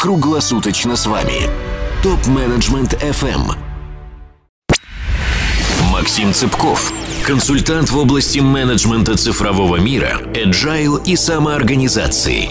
круглосуточно с вами. Топ-менеджмент FM. Максим Цыпков, консультант в области менеджмента цифрового мира, agile и самоорганизации.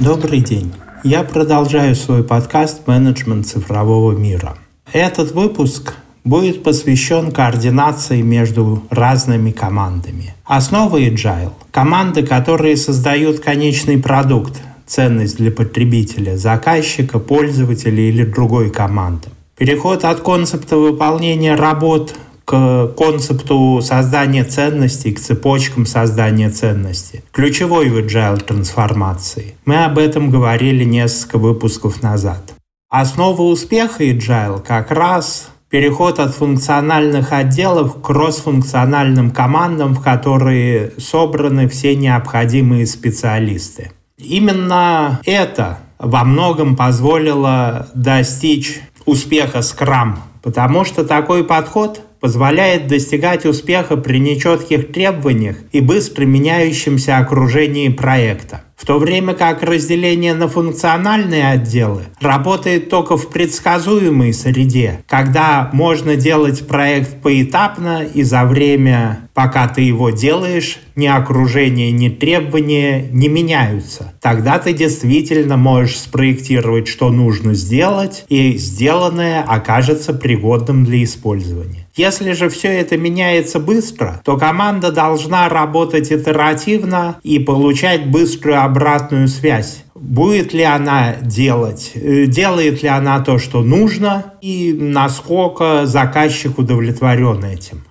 Добрый день. Я продолжаю свой подкаст «Менеджмент цифрового мира». Этот выпуск будет посвящен координации между разными командами. Основа Agile – команды, которые создают конечный продукт, ценность для потребителя, заказчика, пользователя или другой команды. Переход от концепта выполнения работ к концепту создания ценностей, к цепочкам создания ценностей. Ключевой в agile трансформации. Мы об этом говорили несколько выпусков назад. Основа успеха agile как раз переход от функциональных отделов к кроссфункциональным командам, в которые собраны все необходимые специалисты. Именно это во многом позволило достичь успеха Scrum, потому что такой подход позволяет достигать успеха при нечетких требованиях и быстро меняющемся окружении проекта. В то время как разделение на функциональные отделы работает только в предсказуемой среде, когда можно делать проект поэтапно и за время, пока ты его делаешь, ни окружение, ни требования не меняются. Тогда ты действительно можешь спроектировать, что нужно сделать, и сделанное окажется пригодным для использования. Если же все это меняется быстро, то команда должна работать итеративно и получать быструю обратную связь. Будет ли она делать, э, делает ли она то, что нужно, и насколько заказчик удовлетворен этим.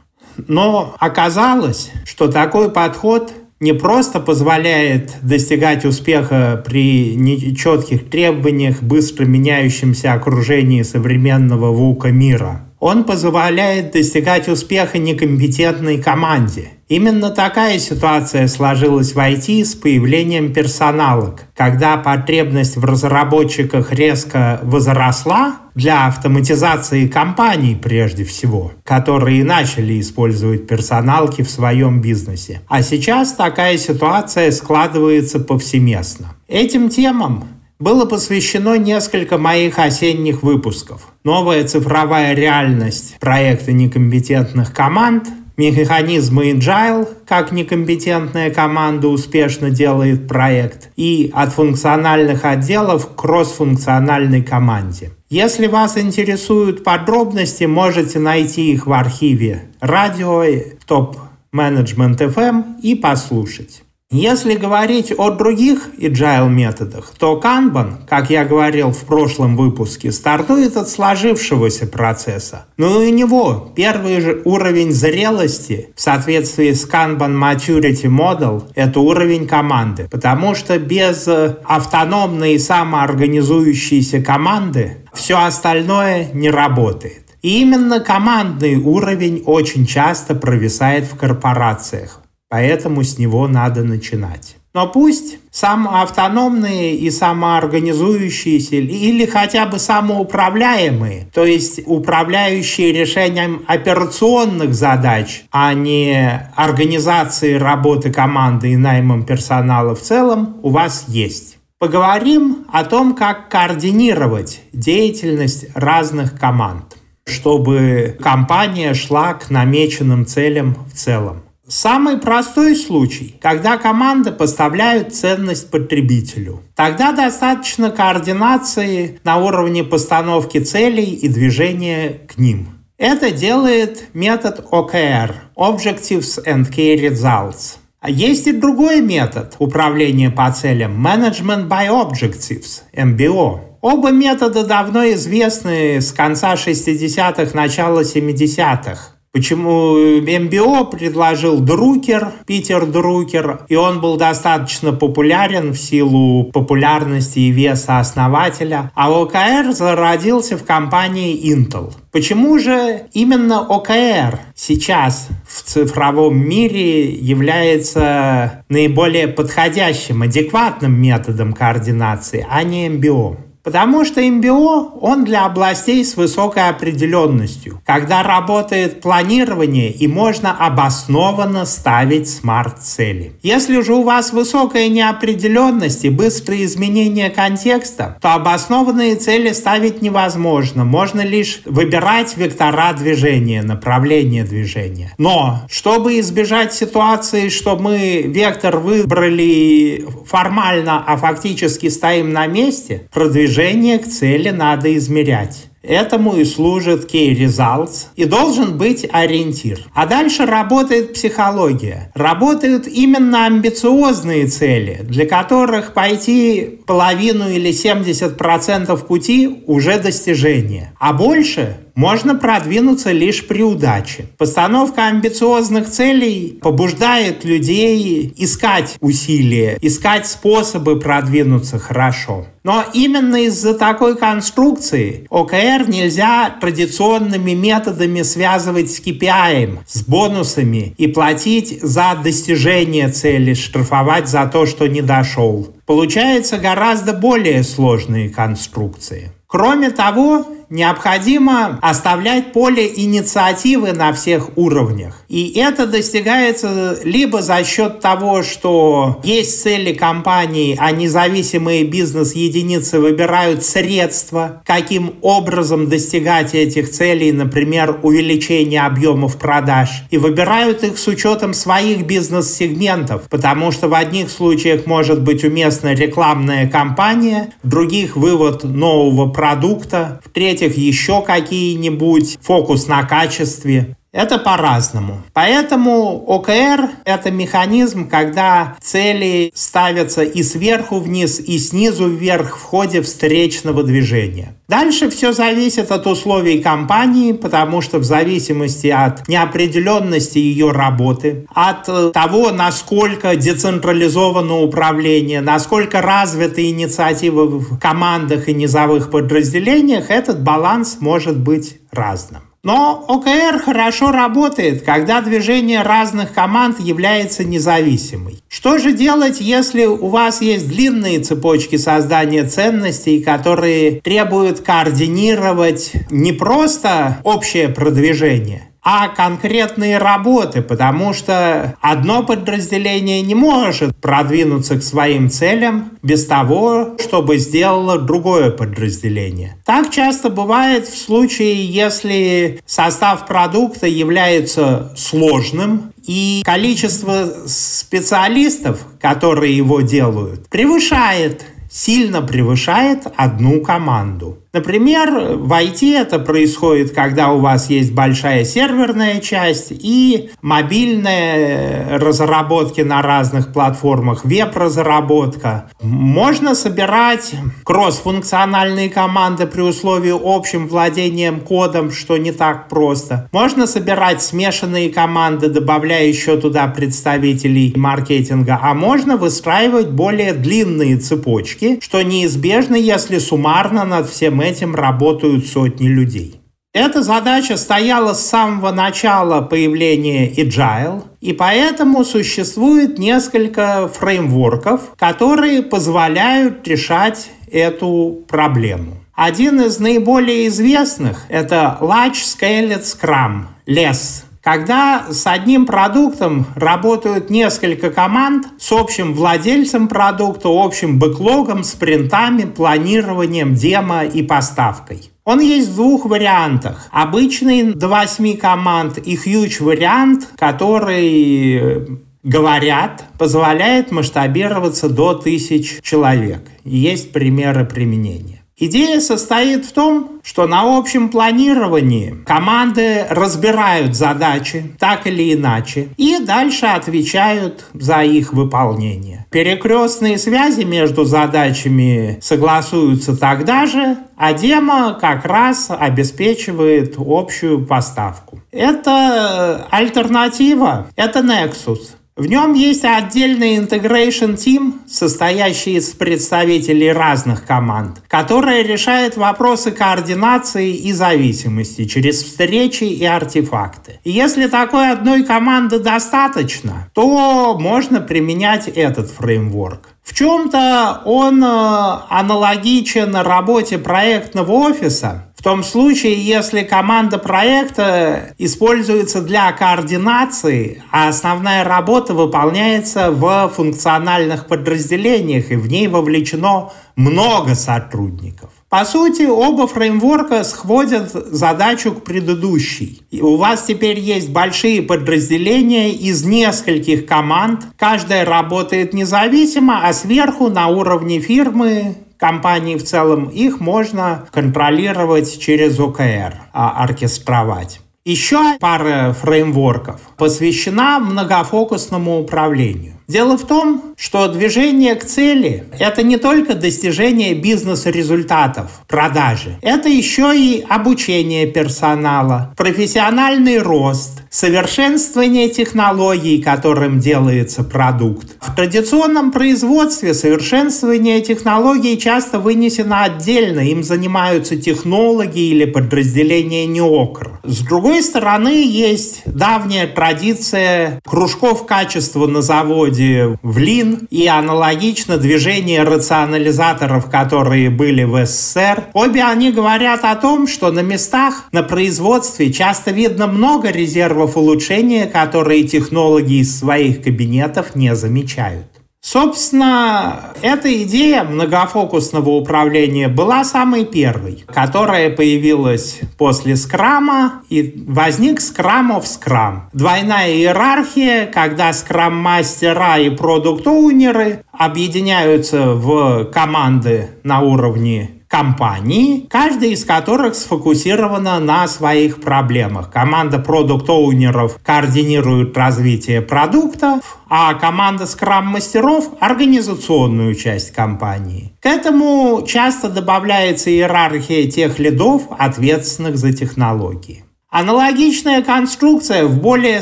Но оказалось, что такой подход не просто позволяет достигать успеха при нечетких требованиях, быстро меняющемся окружении современного ВУКа мира – он позволяет достигать успеха некомпетентной команде. Именно такая ситуация сложилась в IT с появлением персоналок, когда потребность в разработчиках резко возросла для автоматизации компаний прежде всего, которые начали использовать персоналки в своем бизнесе. А сейчас такая ситуация складывается повсеместно. Этим темам было посвящено несколько моих осенних выпусков. Новая цифровая реальность проекта некомпетентных команд, механизмы Agile, как некомпетентная команда успешно делает проект, и от функциональных отделов к кроссфункциональной команде. Если вас интересуют подробности, можете найти их в архиве радио топ менеджмент FM и послушать. Если говорить о других agile методах, то Kanban, как я говорил в прошлом выпуске, стартует от сложившегося процесса. Но и у него первый же уровень зрелости в соответствии с Kanban Maturity Model – это уровень команды. Потому что без автономной и самоорганизующейся команды все остальное не работает. И именно командный уровень очень часто провисает в корпорациях. Поэтому с него надо начинать. Но пусть самоавтономные и самоорганизующиеся или хотя бы самоуправляемые, то есть управляющие решением операционных задач, а не организации работы команды и наймом персонала в целом, у вас есть. Поговорим о том, как координировать деятельность разных команд, чтобы компания шла к намеченным целям в целом. Самый простой случай, когда команды поставляют ценность потребителю. Тогда достаточно координации на уровне постановки целей и движения к ним. Это делает метод OKR – Objectives and Key Results. А есть и другой метод управления по целям – Management by Objectives – MBO. Оба метода давно известны с конца 60-х, начала 70-х. Почему МБО предложил Друкер, Питер Друкер, и он был достаточно популярен в силу популярности и веса основателя, а ОКР зародился в компании Intel. Почему же именно ОКР сейчас в цифровом мире является наиболее подходящим, адекватным методом координации, а не МБО? Потому что МБО, он для областей с высокой определенностью, когда работает планирование и можно обоснованно ставить смарт-цели. Если же у вас высокая неопределенность и быстрые изменения контекста, то обоснованные цели ставить невозможно. Можно лишь выбирать вектора движения, направление движения. Но, чтобы избежать ситуации, что мы вектор выбрали формально, а фактически стоим на месте, продвижение к цели надо измерять. Этому и служит Key Results и должен быть ориентир. А дальше работает психология. Работают именно амбициозные цели, для которых пойти половину или 70% пути уже достижение. А больше можно продвинуться лишь при удаче. Постановка амбициозных целей побуждает людей искать усилия, искать способы продвинуться хорошо. Но именно из-за такой конструкции ОКР нельзя традиционными методами связывать с KPI, с бонусами и платить за достижение цели, штрафовать за то, что не дошел. Получается гораздо более сложные конструкции. Кроме того, необходимо оставлять поле инициативы на всех уровнях. И это достигается либо за счет того, что есть цели компании, а независимые бизнес-единицы выбирают средства, каким образом достигать этих целей, например, увеличение объемов продаж, и выбирают их с учетом своих бизнес-сегментов, потому что в одних случаях может быть уместна рекламная кампания, в других вывод нового продукта, в-третьих, еще какие-нибудь фокус на качестве. Это по-разному. Поэтому ОКР – это механизм, когда цели ставятся и сверху вниз, и снизу вверх в ходе встречного движения. Дальше все зависит от условий компании, потому что в зависимости от неопределенности ее работы, от э, того, насколько децентрализовано управление, насколько развиты инициативы в командах и низовых подразделениях, этот баланс может быть разным. Но ОКР хорошо работает, когда движение разных команд является независимой. Что же делать, если у вас есть длинные цепочки создания ценностей, которые требуют координировать не просто общее продвижение, а конкретные работы, потому что одно подразделение не может продвинуться к своим целям без того, чтобы сделало другое подразделение. Так часто бывает в случае, если состав продукта является сложным, и количество специалистов, которые его делают, превышает сильно превышает одну команду. Например, в IT это происходит, когда у вас есть большая серверная часть и мобильные разработки на разных платформах, веб-разработка. Можно собирать кросс-функциональные команды при условии общим владением кодом, что не так просто. Можно собирать смешанные команды, добавляя еще туда представителей маркетинга, а можно выстраивать более длинные цепочки, что неизбежно, если суммарно над всем этим работают сотни людей. Эта задача стояла с самого начала появления Agile, и поэтому существует несколько фреймворков, которые позволяют решать эту проблему. Один из наиболее известных – это Large Scaled Scrum, LESS, когда с одним продуктом работают несколько команд с общим владельцем продукта, общим бэклогом, спринтами, планированием, демо и поставкой. Он есть в двух вариантах. Обычный до 8 команд и huge вариант, который говорят, позволяет масштабироваться до тысяч человек. Есть примеры применения. Идея состоит в том, что на общем планировании команды разбирают задачи так или иначе и дальше отвечают за их выполнение. Перекрестные связи между задачами согласуются тогда же, а демо как раз обеспечивает общую поставку. Это альтернатива, это Nexus. В нем есть отдельный integration team, состоящий из представителей разных команд, которая решает вопросы координации и зависимости через встречи и артефакты. И если такой одной команды достаточно, то можно применять этот фреймворк. В чем-то он э, аналогичен работе проектного офиса, в том случае, если команда проекта используется для координации, а основная работа выполняется в функциональных подразделениях, и в ней вовлечено много сотрудников. По сути, оба фреймворка сходят задачу к предыдущей. И у вас теперь есть большие подразделения из нескольких команд. Каждая работает независимо, а сверху на уровне фирмы компании в целом, их можно контролировать через ОКР, а оркестровать. Еще пара фреймворков посвящена многофокусному управлению. Дело в том, что движение к цели – это не только достижение бизнес-результатов, продажи. Это еще и обучение персонала, профессиональный рост, совершенствование технологий, которым делается продукт. В традиционном производстве совершенствование технологий часто вынесено отдельно, им занимаются технологи или подразделения НИОКР. С другой стороны, есть давняя традиция кружков качества на заводе, входе в Лин и аналогично движение рационализаторов, которые были в СССР. Обе они говорят о том, что на местах на производстве часто видно много резервов улучшения, которые технологи из своих кабинетов не замечают. Собственно, эта идея многофокусного управления была самой первой, которая появилась после скрама, и возник скрамов скрам. Двойная иерархия, когда скрам-мастера и продукт-оунеры объединяются в команды на уровне компаний, каждая из которых сфокусирована на своих проблемах. Команда продукт-оунеров координирует развитие продуктов, а команда скрам-мастеров – организационную часть компании. К этому часто добавляется иерархия тех лидов, ответственных за технологии. Аналогичная конструкция в более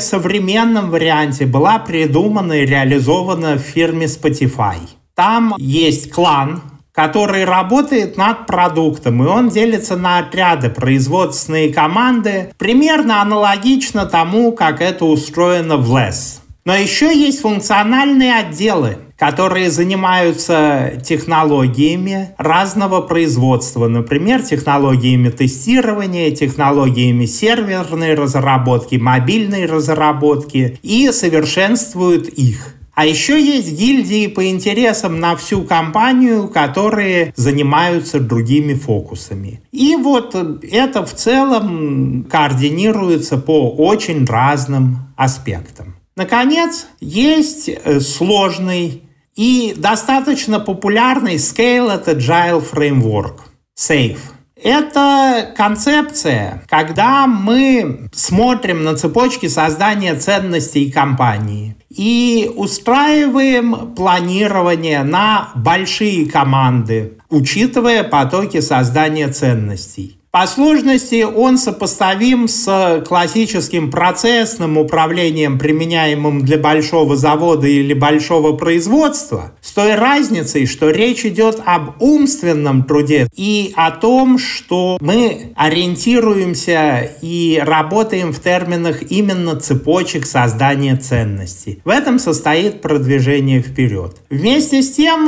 современном варианте была придумана и реализована в фирме Spotify. Там есть клан, который работает над продуктом, и он делится на отряды, производственные команды, примерно аналогично тому, как это устроено в LESS. Но еще есть функциональные отделы, которые занимаются технологиями разного производства, например, технологиями тестирования, технологиями серверной разработки, мобильной разработки и совершенствуют их. А еще есть гильдии по интересам на всю компанию, которые занимаются другими фокусами. И вот это в целом координируется по очень разным аспектам. Наконец, есть э, сложный и достаточно популярный Scale Agile Framework, SAFE. Это концепция, когда мы смотрим на цепочки создания ценностей компании и устраиваем планирование на большие команды, учитывая потоки создания ценностей. По сложности он сопоставим с классическим процессным управлением, применяемым для большого завода или большого производства, с той разницей, что речь идет об умственном труде и о том, что мы ориентируемся и работаем в терминах именно цепочек создания ценностей. В этом состоит продвижение вперед. Вместе с тем,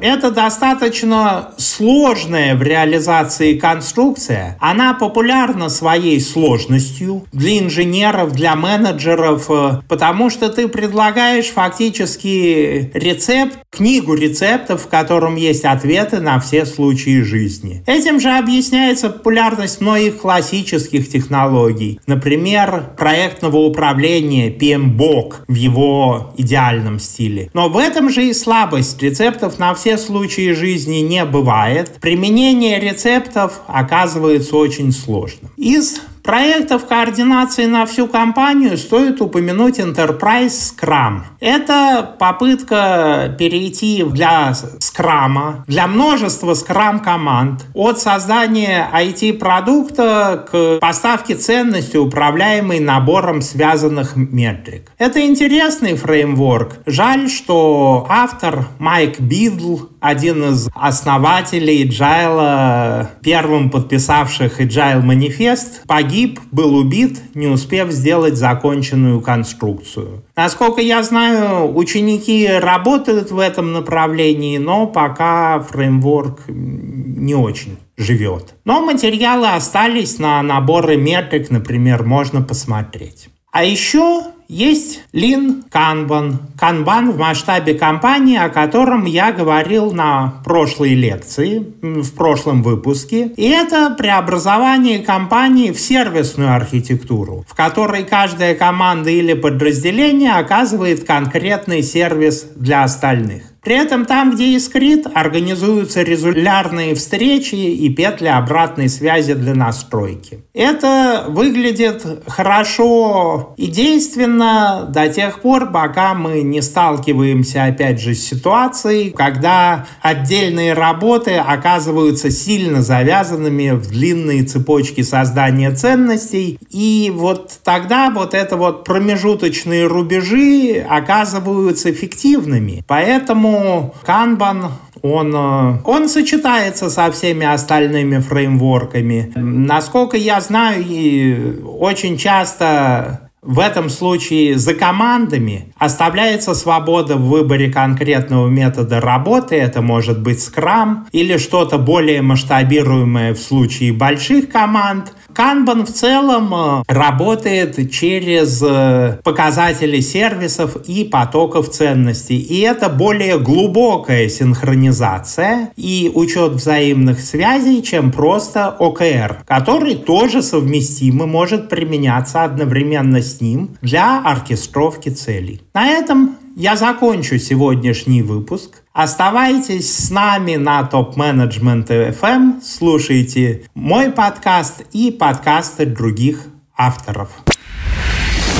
это достаточно сложная в реализации конструкция, Она популярна своей сложностью для инженеров, для менеджеров, э, потому что ты предлагаешь фактически рецепт, книгу рецептов, в котором есть ответы на все случаи жизни. Этим же объясняется популярность многих классических технологий. Например, проектного управления PMBOK в его идеальном стиле. Но в этом же и слабость. Рецептов на все случаи жизни не бывает. Применение рецептов оказывается оказывается очень сложным. Из проектов координации на всю компанию стоит упомянуть Enterprise Scrum. Это попытка перейти для скрама, для множества скрам-команд от создания IT-продукта к поставке ценности, управляемой набором связанных метрик. Это интересный фреймворк. Жаль, что автор Майк Бидл один из основателей Agile, первым подписавших Agile манифест, погиб, был убит, не успев сделать законченную конструкцию. Насколько я знаю, ученики работают в этом направлении, но пока фреймворк не очень живет. Но материалы остались на наборы метрик, например, можно посмотреть. А еще есть Lean Kanban. Kanban в масштабе компании, о котором я говорил на прошлой лекции, в прошлом выпуске. И это преобразование компании в сервисную архитектуру, в которой каждая команда или подразделение оказывает конкретный сервис для остальных. При этом там, где искрит, организуются регулярные встречи и петли обратной связи для настройки. Это выглядит хорошо и действенно до тех пор, пока мы не сталкиваемся опять же с ситуацией, когда отдельные работы оказываются сильно завязанными в длинные цепочки создания ценностей. И вот тогда вот это вот промежуточные рубежи оказываются эффективными. Поэтому Поэтому Kanban он, э, он сочетается со всеми остальными фреймворками. Насколько я знаю, и очень часто в этом случае за командами оставляется свобода в выборе конкретного метода работы. Это может быть Scrum или что-то более масштабируемое в случае больших команд. Kanban в целом э, работает через э, показатели сервисов и потоков ценностей. И это более глубокая синхронизация и учет взаимных связей, чем просто OKR, который тоже совместим и может применяться одновременно с ним для оркестровки целей. На этом я закончу сегодняшний выпуск. Оставайтесь с нами на Топ Management FM, слушайте мой подкаст и подкасты других авторов.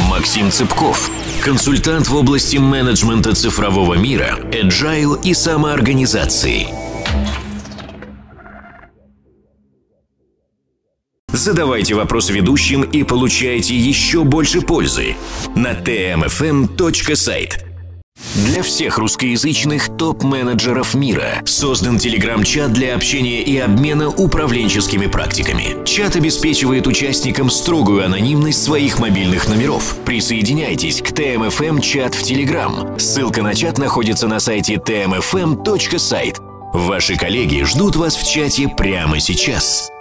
Максим Цыпков, консультант в области менеджмента цифрового мира, agile и самоорганизации. Задавайте вопрос ведущим и получайте еще больше пользы на tmfm.site. Для всех русскоязычных топ-менеджеров мира создан телеграм-чат для общения и обмена управленческими практиками. Чат обеспечивает участникам строгую анонимность своих мобильных номеров. Присоединяйтесь к ТМФМ чат в Телеграм. Ссылка на чат находится на сайте tmfm.site. Ваши коллеги ждут вас в чате прямо сейчас.